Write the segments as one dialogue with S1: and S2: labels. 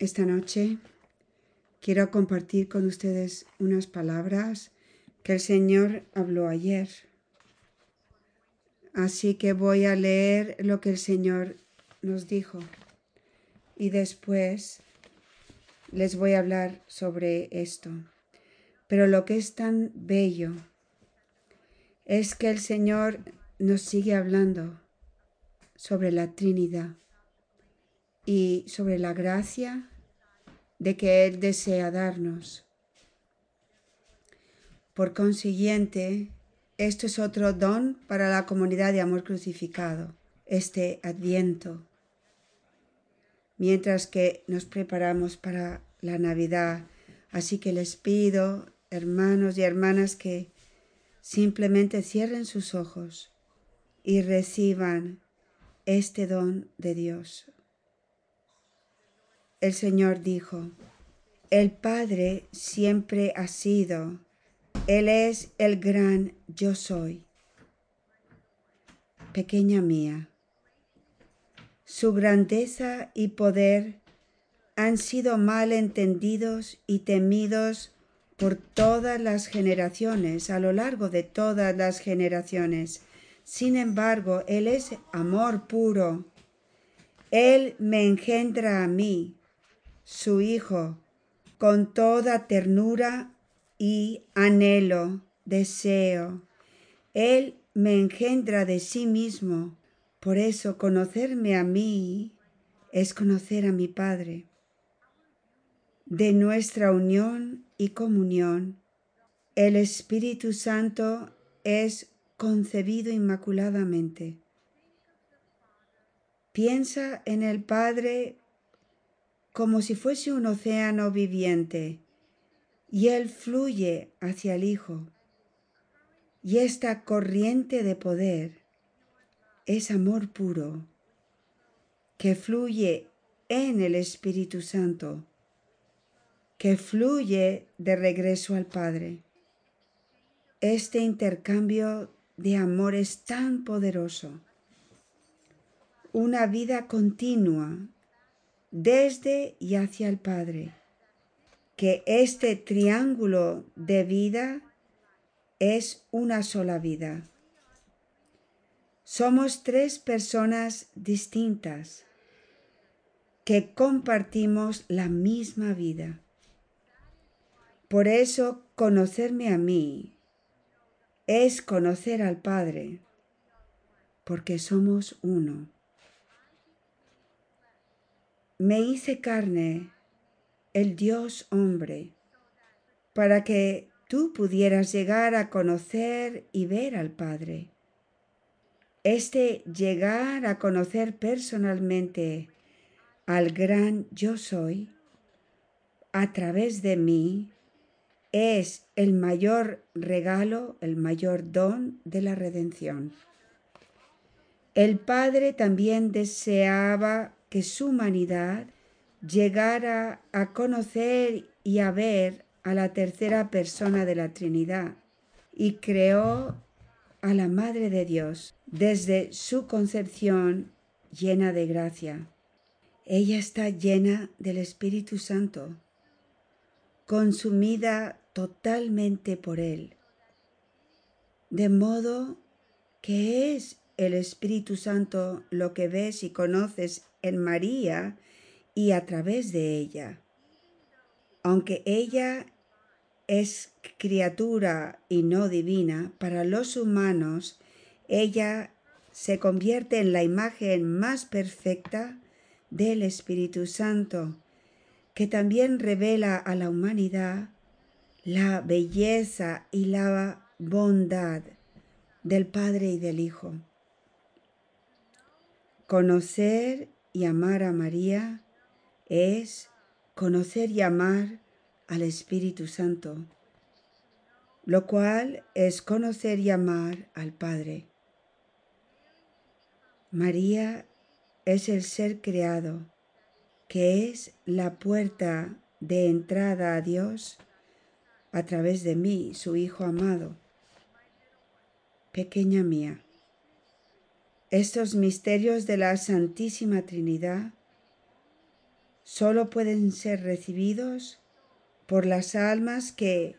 S1: Esta noche quiero compartir con ustedes unas palabras que el Señor habló ayer. Así que voy a leer lo que el Señor nos dijo y después les voy a hablar sobre esto. Pero lo que es tan bello es que el Señor nos sigue hablando sobre la Trinidad y sobre la gracia de que Él desea darnos. Por consiguiente, esto es otro don para la comunidad de amor crucificado, este adviento. Mientras que nos preparamos para la Navidad, así que les pido, hermanos y hermanas, que simplemente cierren sus ojos y reciban este don de Dios. El Señor dijo, el Padre siempre ha sido, Él es el gran yo soy. Pequeña mía, su grandeza y poder han sido mal entendidos y temidos por todas las generaciones, a lo largo de todas las generaciones. Sin embargo, Él es amor puro. Él me engendra a mí, su Hijo, con toda ternura y anhelo, deseo. Él me engendra de sí mismo. Por eso conocerme a mí es conocer a mi Padre. De nuestra unión y comunión, el Espíritu Santo es concebido inmaculadamente. Piensa en el Padre como si fuese un océano viviente y Él fluye hacia el Hijo. Y esta corriente de poder es amor puro que fluye en el Espíritu Santo, que fluye de regreso al Padre. Este intercambio de amor es tan poderoso. Una vida continua desde y hacia el Padre. Que este triángulo de vida es una sola vida. Somos tres personas distintas que compartimos la misma vida. Por eso conocerme a mí es conocer al Padre, porque somos uno. Me hice carne, el Dios hombre, para que tú pudieras llegar a conocer y ver al Padre. Este llegar a conocer personalmente al gran yo soy a través de mí es el mayor regalo, el mayor don de la redención. El Padre también deseaba que su humanidad llegara a conocer y a ver a la tercera persona de la Trinidad y creó a la Madre de Dios desde su concepción llena de gracia. Ella está llena del Espíritu Santo consumida totalmente por Él. De modo que es el Espíritu Santo lo que ves y conoces en María y a través de ella. Aunque ella es criatura y no divina, para los humanos ella se convierte en la imagen más perfecta del Espíritu Santo que también revela a la humanidad la belleza y la bondad del Padre y del Hijo. Conocer y amar a María es conocer y amar al Espíritu Santo, lo cual es conocer y amar al Padre. María es el ser creado que es la puerta de entrada a Dios a través de mí, su Hijo amado. Pequeña mía, estos misterios de la Santísima Trinidad solo pueden ser recibidos por las almas que,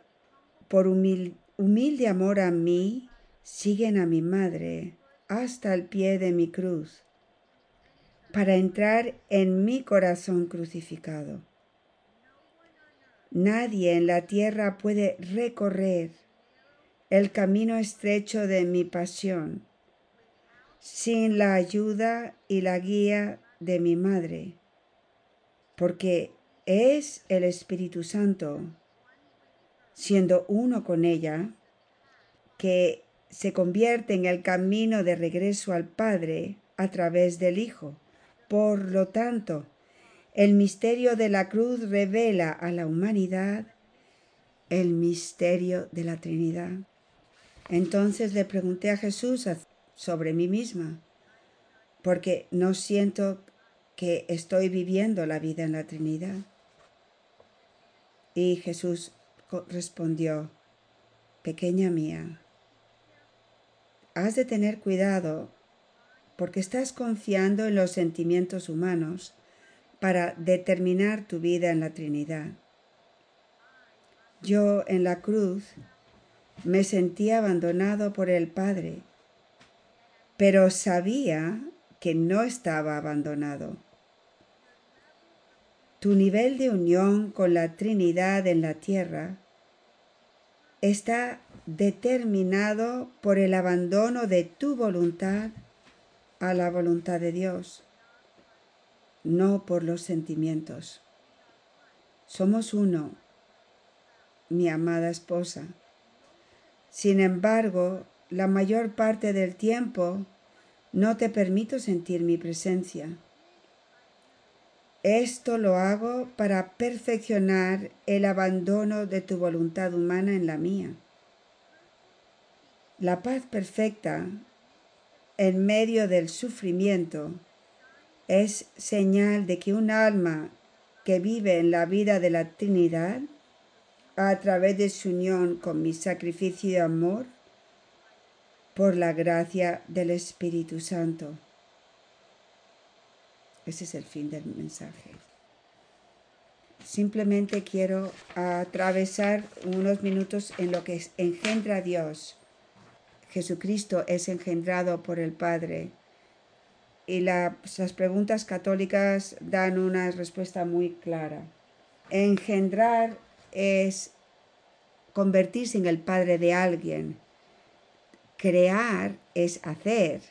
S1: por humilde amor a mí, siguen a mi madre hasta el pie de mi cruz, para entrar en mi corazón crucificado. Nadie en la tierra puede recorrer el camino estrecho de mi pasión sin la ayuda y la guía de mi madre, porque es el Espíritu Santo, siendo uno con ella, que se convierte en el camino de regreso al Padre a través del Hijo. Por lo tanto, el misterio de la cruz revela a la humanidad el misterio de la Trinidad. Entonces le pregunté a Jesús sobre mí misma, porque no siento que estoy viviendo la vida en la Trinidad. Y Jesús respondió, pequeña mía, has de tener cuidado porque estás confiando en los sentimientos humanos para determinar tu vida en la Trinidad. Yo en la cruz me sentí abandonado por el Padre, pero sabía que no estaba abandonado. Tu nivel de unión con la Trinidad en la tierra está determinado por el abandono de tu voluntad a la voluntad de Dios, no por los sentimientos. Somos uno, mi amada esposa. Sin embargo, la mayor parte del tiempo no te permito sentir mi presencia. Esto lo hago para perfeccionar el abandono de tu voluntad humana en la mía. La paz perfecta en medio del sufrimiento es señal de que un alma que vive en la vida de la Trinidad, a través de su unión con mi sacrificio de amor, por la gracia del Espíritu Santo, ese es el fin del mensaje. Simplemente quiero atravesar unos minutos en lo que engendra Dios. Jesucristo es engendrado por el Padre. Y las preguntas católicas dan una respuesta muy clara. Engendrar es convertirse en el Padre de alguien. Crear es hacer.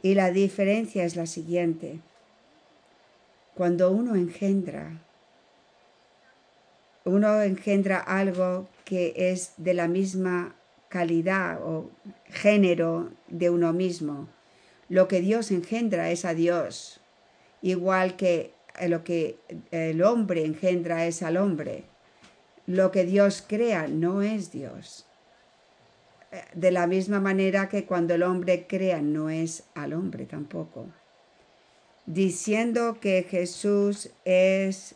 S1: Y la diferencia es la siguiente. Cuando uno engendra, uno engendra algo que es de la misma calidad o género de uno mismo. Lo que Dios engendra es a Dios, igual que lo que el hombre engendra es al hombre. Lo que Dios crea no es Dios. De la misma manera que cuando el hombre crea no es al hombre tampoco diciendo que Jesús es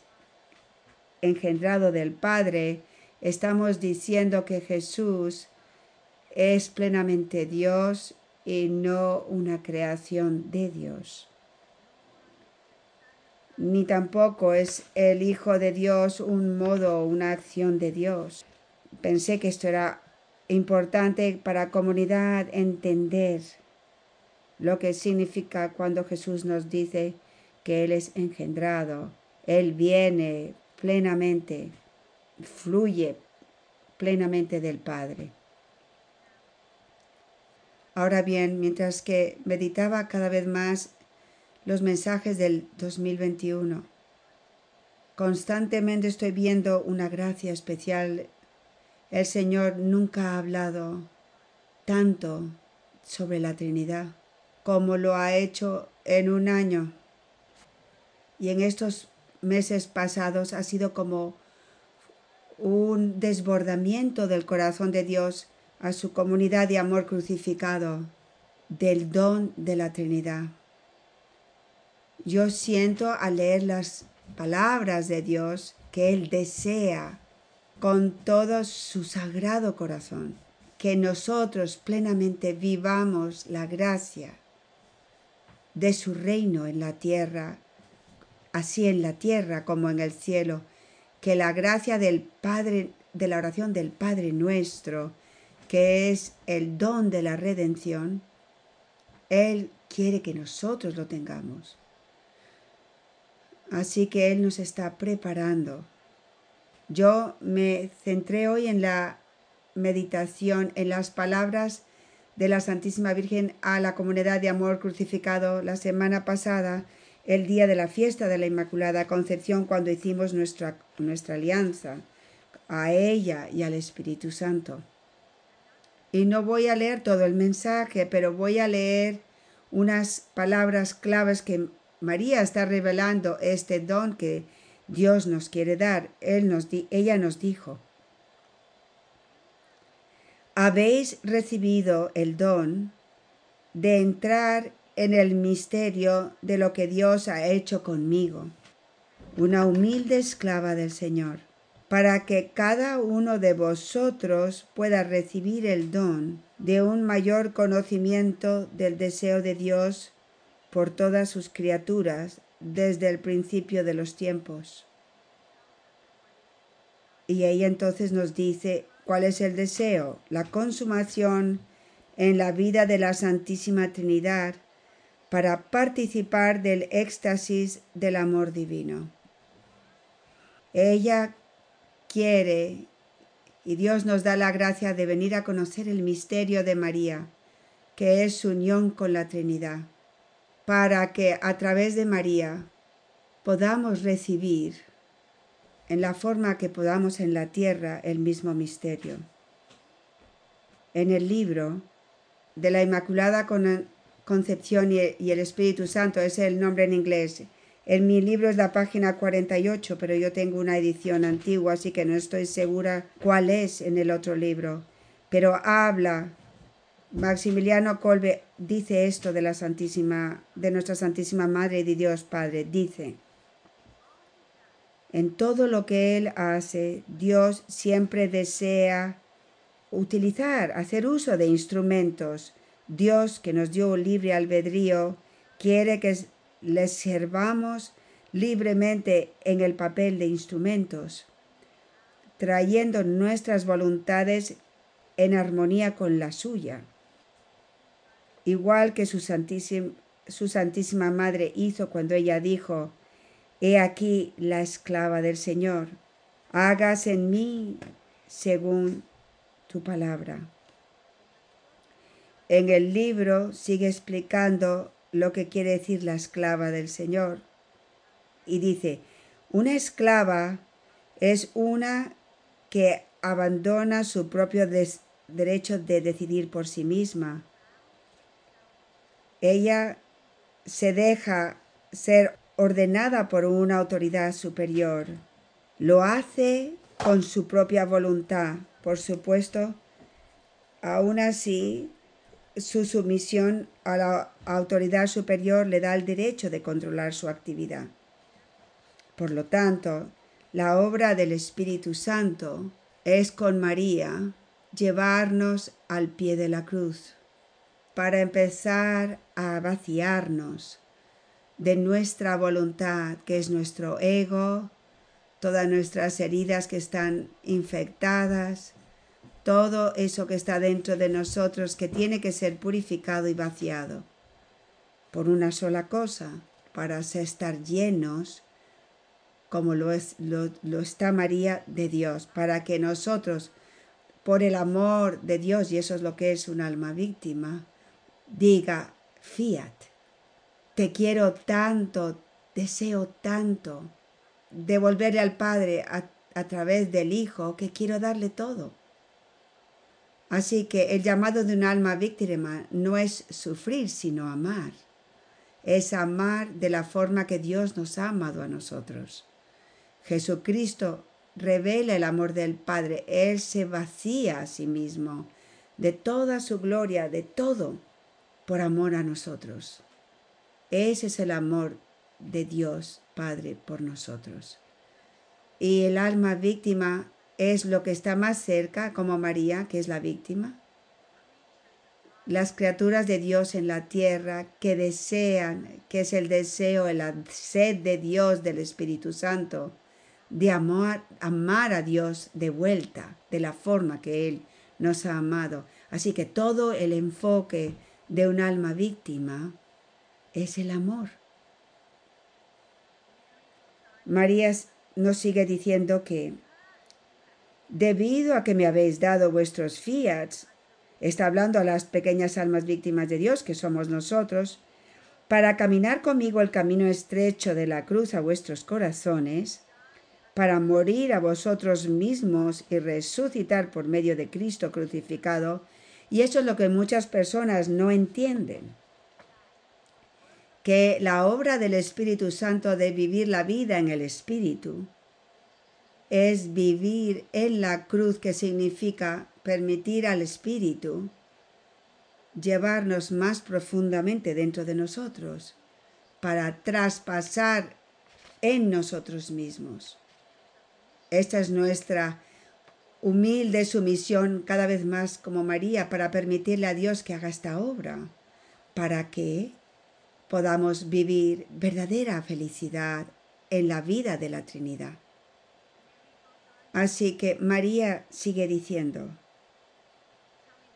S1: engendrado del Padre, estamos diciendo que Jesús es plenamente Dios y no una creación de Dios. Ni tampoco es el Hijo de Dios un modo, una acción de Dios. Pensé que esto era importante para la comunidad entender lo que significa cuando Jesús nos dice que Él es engendrado, Él viene plenamente, fluye plenamente del Padre. Ahora bien, mientras que meditaba cada vez más los mensajes del 2021, constantemente estoy viendo una gracia especial. El Señor nunca ha hablado tanto sobre la Trinidad como lo ha hecho en un año. Y en estos meses pasados ha sido como un desbordamiento del corazón de Dios a su comunidad de amor crucificado, del don de la Trinidad. Yo siento al leer las palabras de Dios que Él desea con todo su sagrado corazón que nosotros plenamente vivamos la gracia de su reino en la tierra así en la tierra como en el cielo, que la gracia del Padre, de la oración del Padre nuestro, que es el don de la redención, Él quiere que nosotros lo tengamos. Así que Él nos está preparando. Yo me centré hoy en la meditación, en las palabras de la Santísima Virgen a la comunidad de amor crucificado la semana pasada, el día de la fiesta de la Inmaculada Concepción, cuando hicimos nuestra, nuestra alianza a ella y al Espíritu Santo. Y no voy a leer todo el mensaje, pero voy a leer unas palabras claves que María está revelando este don que Dios nos quiere dar. Él nos ella nos dijo, habéis recibido el don de entrar en el misterio de lo que Dios ha hecho conmigo, una humilde esclava del Señor, para que cada uno de vosotros pueda recibir el don de un mayor conocimiento del deseo de Dios por todas sus criaturas desde el principio de los tiempos. Y ella entonces nos dice, ¿Cuál es el deseo? La consumación en la vida de la Santísima Trinidad para participar del éxtasis del amor divino. Ella quiere y Dios nos da la gracia de venir a conocer el misterio de María, que es su unión con la Trinidad, para que a través de María podamos recibir en la forma que podamos en la tierra el mismo misterio. En el libro de la Inmaculada Concepción y el Espíritu Santo, es el nombre en inglés. En mi libro es la página 48, pero yo tengo una edición antigua, así que no estoy segura cuál es en el otro libro. Pero habla, Maximiliano Colbe dice esto de la Santísima, de nuestra Santísima Madre y de Dios Padre. Dice, en todo lo que Él hace, Dios siempre desea utilizar, hacer uso de instrumentos. Dios, que nos dio libre albedrío, quiere que le servamos libremente en el papel de instrumentos, trayendo nuestras voluntades en armonía con la suya. Igual que su Santísima, Madre hizo cuando ella dijo, He aquí la esclava del Señor, hagas en mí según tu palabra. En el libro sigue explicando lo que quiere decir la esclava del Señor. Y dice, una esclava es una que abandona su propio derecho de decidir por sí misma. Ella se deja ser ordenada por una autoridad superior. Lo hace con su propia voluntad, por supuesto. Aún así, su sumisión a la autoridad superior le da el derecho de controlar su actividad. Por lo tanto, la obra del Espíritu Santo es con María llevarnos al pie de la cruz para empezar a vaciarnos de nuestra voluntad, que es nuestro ego, todas nuestras heridas que están infectadas, todo eso que está dentro de nosotros que tiene que ser purificado y vaciado por una sola cosa, para estar llenos, como lo, es, lo, lo está María de Dios, para que nosotros, por el amor de Dios, y eso es lo que es un alma víctima, diga, fiat, te quiero tanto, deseo tanto devolverle al Padre a, través del Hijo que quiero darle todo. Así que el llamado de un alma víctima no es sufrir, sino amar. Es amar de la forma que Dios nos ha amado a nosotros. Jesucristo revela el amor del Padre. Él se vacía a sí mismo de toda su gloria, de todo, por amor a nosotros. Ese es el amor de Dios Padre por nosotros. Y el alma víctima es lo que está más cerca, como María, que es la víctima. las criaturas de Dios en la tierra que desean, que es el deseo, la sed de Dios, del Espíritu Santo, de amar, amar a Dios de vuelta, de la forma que Él nos ha amado. Así que todo el enfoque de un alma víctima es el amor. María nos sigue diciendo que debido a que me habéis dado vuestros fiats, está hablando a las pequeñas almas víctimas de Dios, que somos nosotros, para caminar conmigo el camino estrecho de la cruz a vuestros corazones, para morir a vosotros mismos y resucitar por medio de Cristo crucificado, y eso es lo que muchas personas no entienden que la obra del Espíritu Santo de vivir la vida en el Espíritu es vivir en la cruz que significa permitir al Espíritu llevarnos más profundamente dentro de nosotros para traspasar en nosotros mismos. Esta es nuestra humilde sumisión cada vez más como María para permitirle a Dios que haga esta obra, para que podamos vivir verdadera felicidad en la vida de la Trinidad. Así que María sigue diciendo,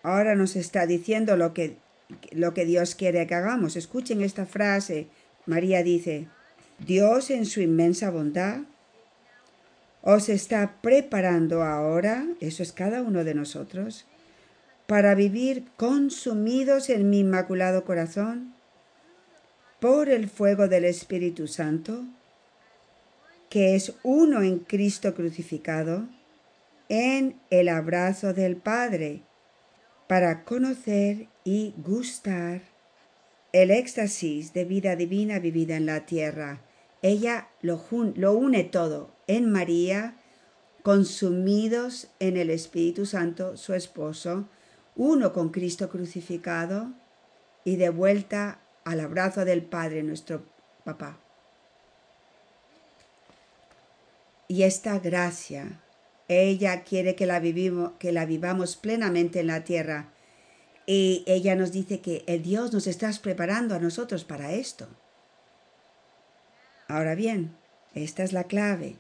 S1: ahora nos está diciendo lo que, lo que Dios quiere que hagamos. Escuchen esta frase. María dice, Dios en su inmensa bondad os está preparando ahora, eso es cada uno de nosotros, para vivir consumidos en mi inmaculado corazón por el fuego del Espíritu Santo, que es uno en Cristo crucificado, en el abrazo del Padre, para conocer y gustar el éxtasis de vida divina vivida en la tierra. Ella lo, lo une todo en María, consumidos en el Espíritu Santo, su esposo, uno con Cristo crucificado y de vuelta al abrazo del Padre, nuestro papá. Y esta gracia, ella quiere que la, vivimos, que la vivamos plenamente en la tierra. Y ella nos dice que el Dios nos está preparando a nosotros para esto. Ahora bien, esta es la clave.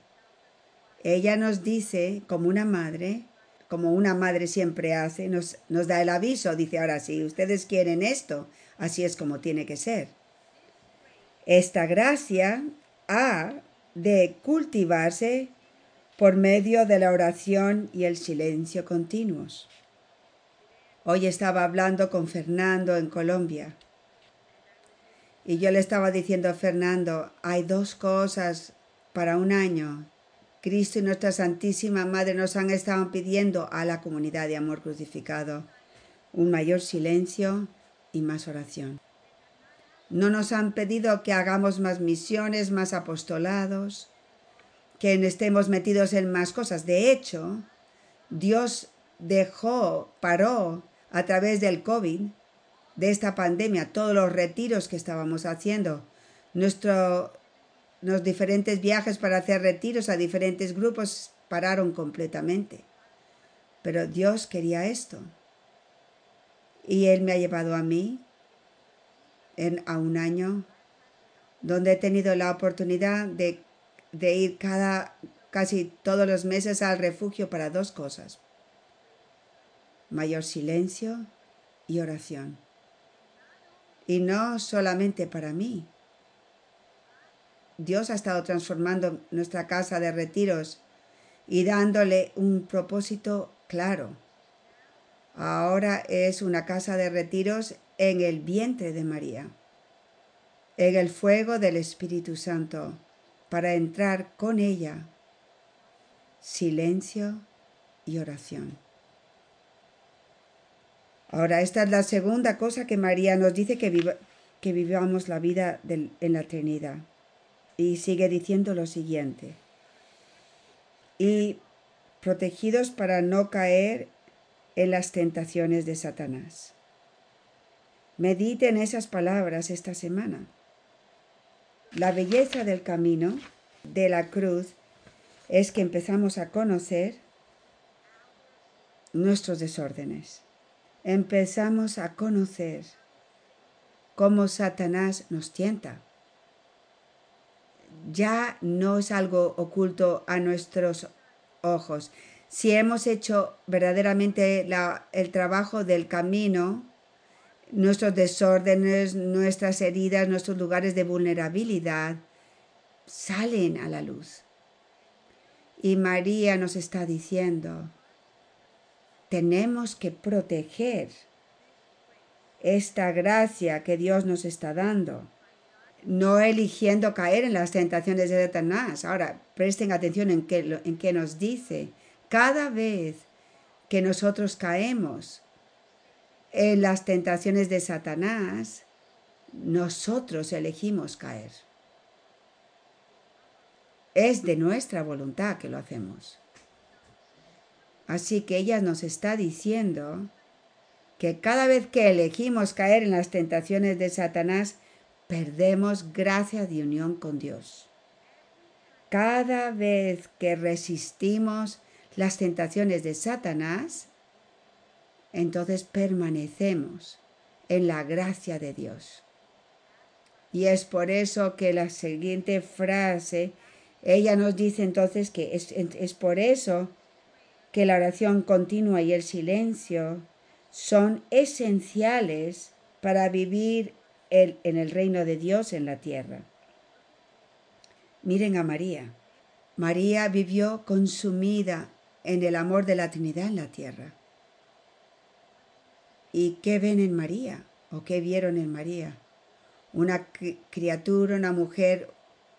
S1: Ella nos dice, como una madre, como una madre siempre hace, nos, nos da el aviso, dice, ahora si ustedes quieren esto, Así es como tiene que ser. Esta gracia ha de cultivarse por medio de la oración y el silencio continuos. Hoy estaba hablando con Fernando en Colombia y yo le estaba diciendo a Fernando, hay dos cosas para un año. Cristo y nuestra Santísima Madre nos han estado pidiendo a la comunidad de amor crucificado un mayor silencio y más oración. No nos han pedido que hagamos más misiones, más apostolados, que estemos metidos en más cosas. De hecho, Dios dejó, paró a través del COVID, de esta pandemia, todos los retiros que estábamos haciendo, nuestro, los diferentes viajes para hacer retiros a diferentes grupos pararon completamente. Pero Dios quería esto. Y Él me ha llevado a mí en, a un año donde he tenido la oportunidad de, de ir casi todos los meses al refugio para dos cosas. Mayor silencio y oración. Y no solamente para mí. Dios ha estado transformando nuestra casa de retiros y dándole un propósito claro Ahora es una casa de retiros en el vientre de María, en el fuego del Espíritu Santo, para entrar con ella. Silencio y oración. Ahora, esta es la segunda cosa que María nos dice que, vivamos la vida en la Trinidad. Y sigue diciendo lo siguiente. Y protegidos para no caer en las tentaciones de Satanás. Mediten esas palabras esta semana. La belleza del camino de la cruz es que empezamos a conocer nuestros desórdenes. empezamos a conocer cómo Satanás nos tienta. Ya no es algo oculto a nuestros ojos. Si hemos hecho verdaderamente el trabajo del camino, nuestros desórdenes, nuestras heridas, nuestros lugares de vulnerabilidad salen a la luz. Y María nos está diciendo, tenemos que proteger esta gracia que Dios nos está dando, no eligiendo caer en las tentaciones de Satanás. Ahora, presten atención en qué, en qué nos dice. Cada vez que nosotros caemos en las tentaciones de Satanás, nosotros elegimos caer. Es de nuestra voluntad que lo hacemos. Así que ella nos está diciendo que cada vez que elegimos caer en las tentaciones de Satanás, perdemos gracia de unión con Dios. Cada vez que resistimos las tentaciones de Satanás, entonces permanecemos en la gracia de Dios. Y es por eso que la siguiente frase, ella nos dice entonces que es, es por eso que la oración continua y el silencio son esenciales para vivir en el reino de Dios en la tierra. Miren a María. María vivió consumida en el amor de la Trinidad en la tierra. ¿Y qué ven en María? ¿O qué vieron en María? Una criatura, una mujer,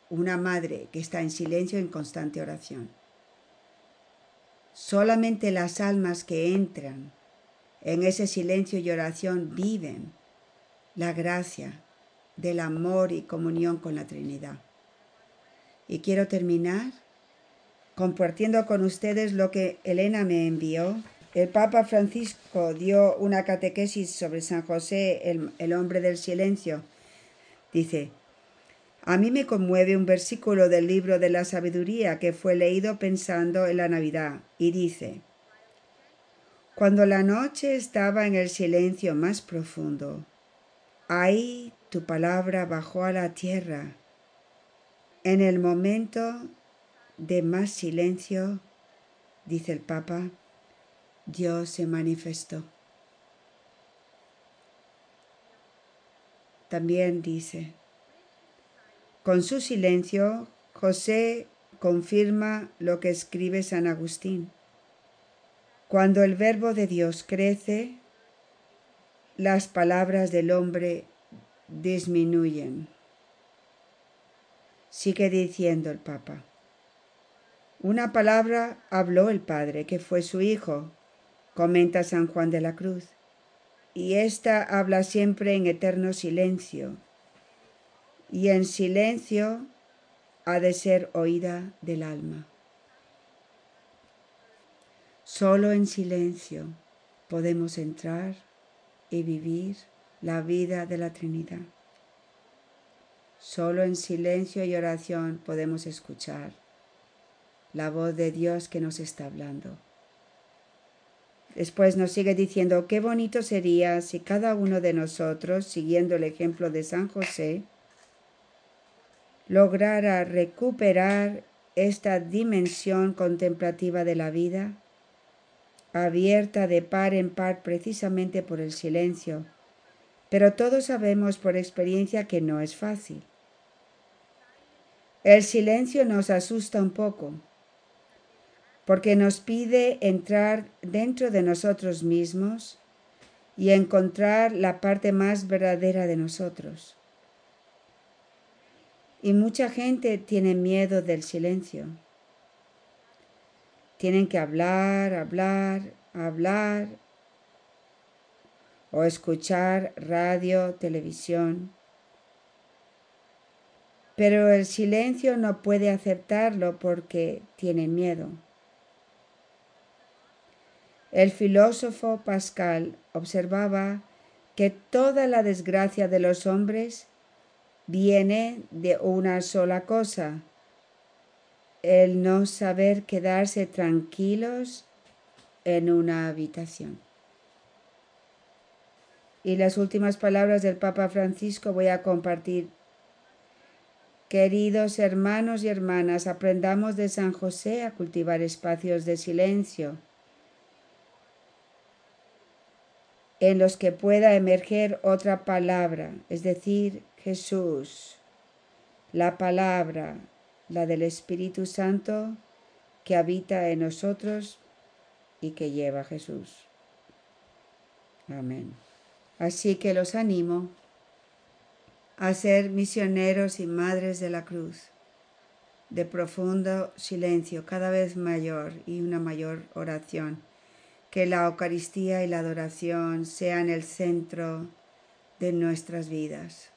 S1: una madre que está en silencio en constante oración. Solamente las almas que entran en ese silencio y oración viven la gracia del amor y comunión con la Trinidad. Y quiero terminar compartiendo con ustedes lo que Elena me envió. El Papa Francisco dio una catequesis sobre San José, el, el hombre del silencio. Dice, a mí me conmueve un versículo del libro de la sabiduría que fue leído pensando en la Navidad y dice, cuando la noche estaba en el silencio más profundo, ahí tu palabra bajó a la tierra. En el momento de más silencio, dice el Papa, Dios se manifestó. También dice, con su silencio, José confirma lo que escribe San Agustín. Cuando el verbo de Dios crece, las palabras del hombre disminuyen. Sigue diciendo el Papa. Una palabra habló el Padre, que fue su Hijo, comenta San Juan de la Cruz, y ésta habla siempre en eterno silencio, y en silencio ha de ser oída del alma. Solo en silencio podemos entrar y vivir la vida de la Trinidad. Solo en silencio y oración podemos escuchar la voz de Dios que nos está hablando. Después nos sigue diciendo, qué bonito sería si cada uno de nosotros, siguiendo el ejemplo de San José, lograra recuperar esta dimensión contemplativa de la vida abierta de par en par precisamente por el silencio, pero todos sabemos por experiencia que no es fácil. El silencio nos asusta un poco, porque nos pide entrar dentro de nosotros mismos y encontrar la parte más verdadera de nosotros. Y mucha gente tiene miedo del silencio. Tienen que hablar, hablar, hablar o escuchar radio, televisión. Pero el silencio no puede aceptarlo porque tiene miedo. El filósofo Pascal observaba que toda la desgracia de los hombres viene de una sola cosa, el no saber quedarse tranquilos en una habitación. Y las últimas palabras del Papa Francisco voy a compartir. Queridos hermanos y hermanas, aprendamos de San José a cultivar espacios de silencio en los que pueda emerger otra palabra, es decir, Jesús, la palabra, la del Espíritu Santo que habita en nosotros y que lleva a Jesús. Amén. Así que los animo a ser misioneros y madres de la cruz, de profundo silencio cada vez mayor y una mayor oración. Que la Eucaristía y la adoración sean el centro de nuestras vidas.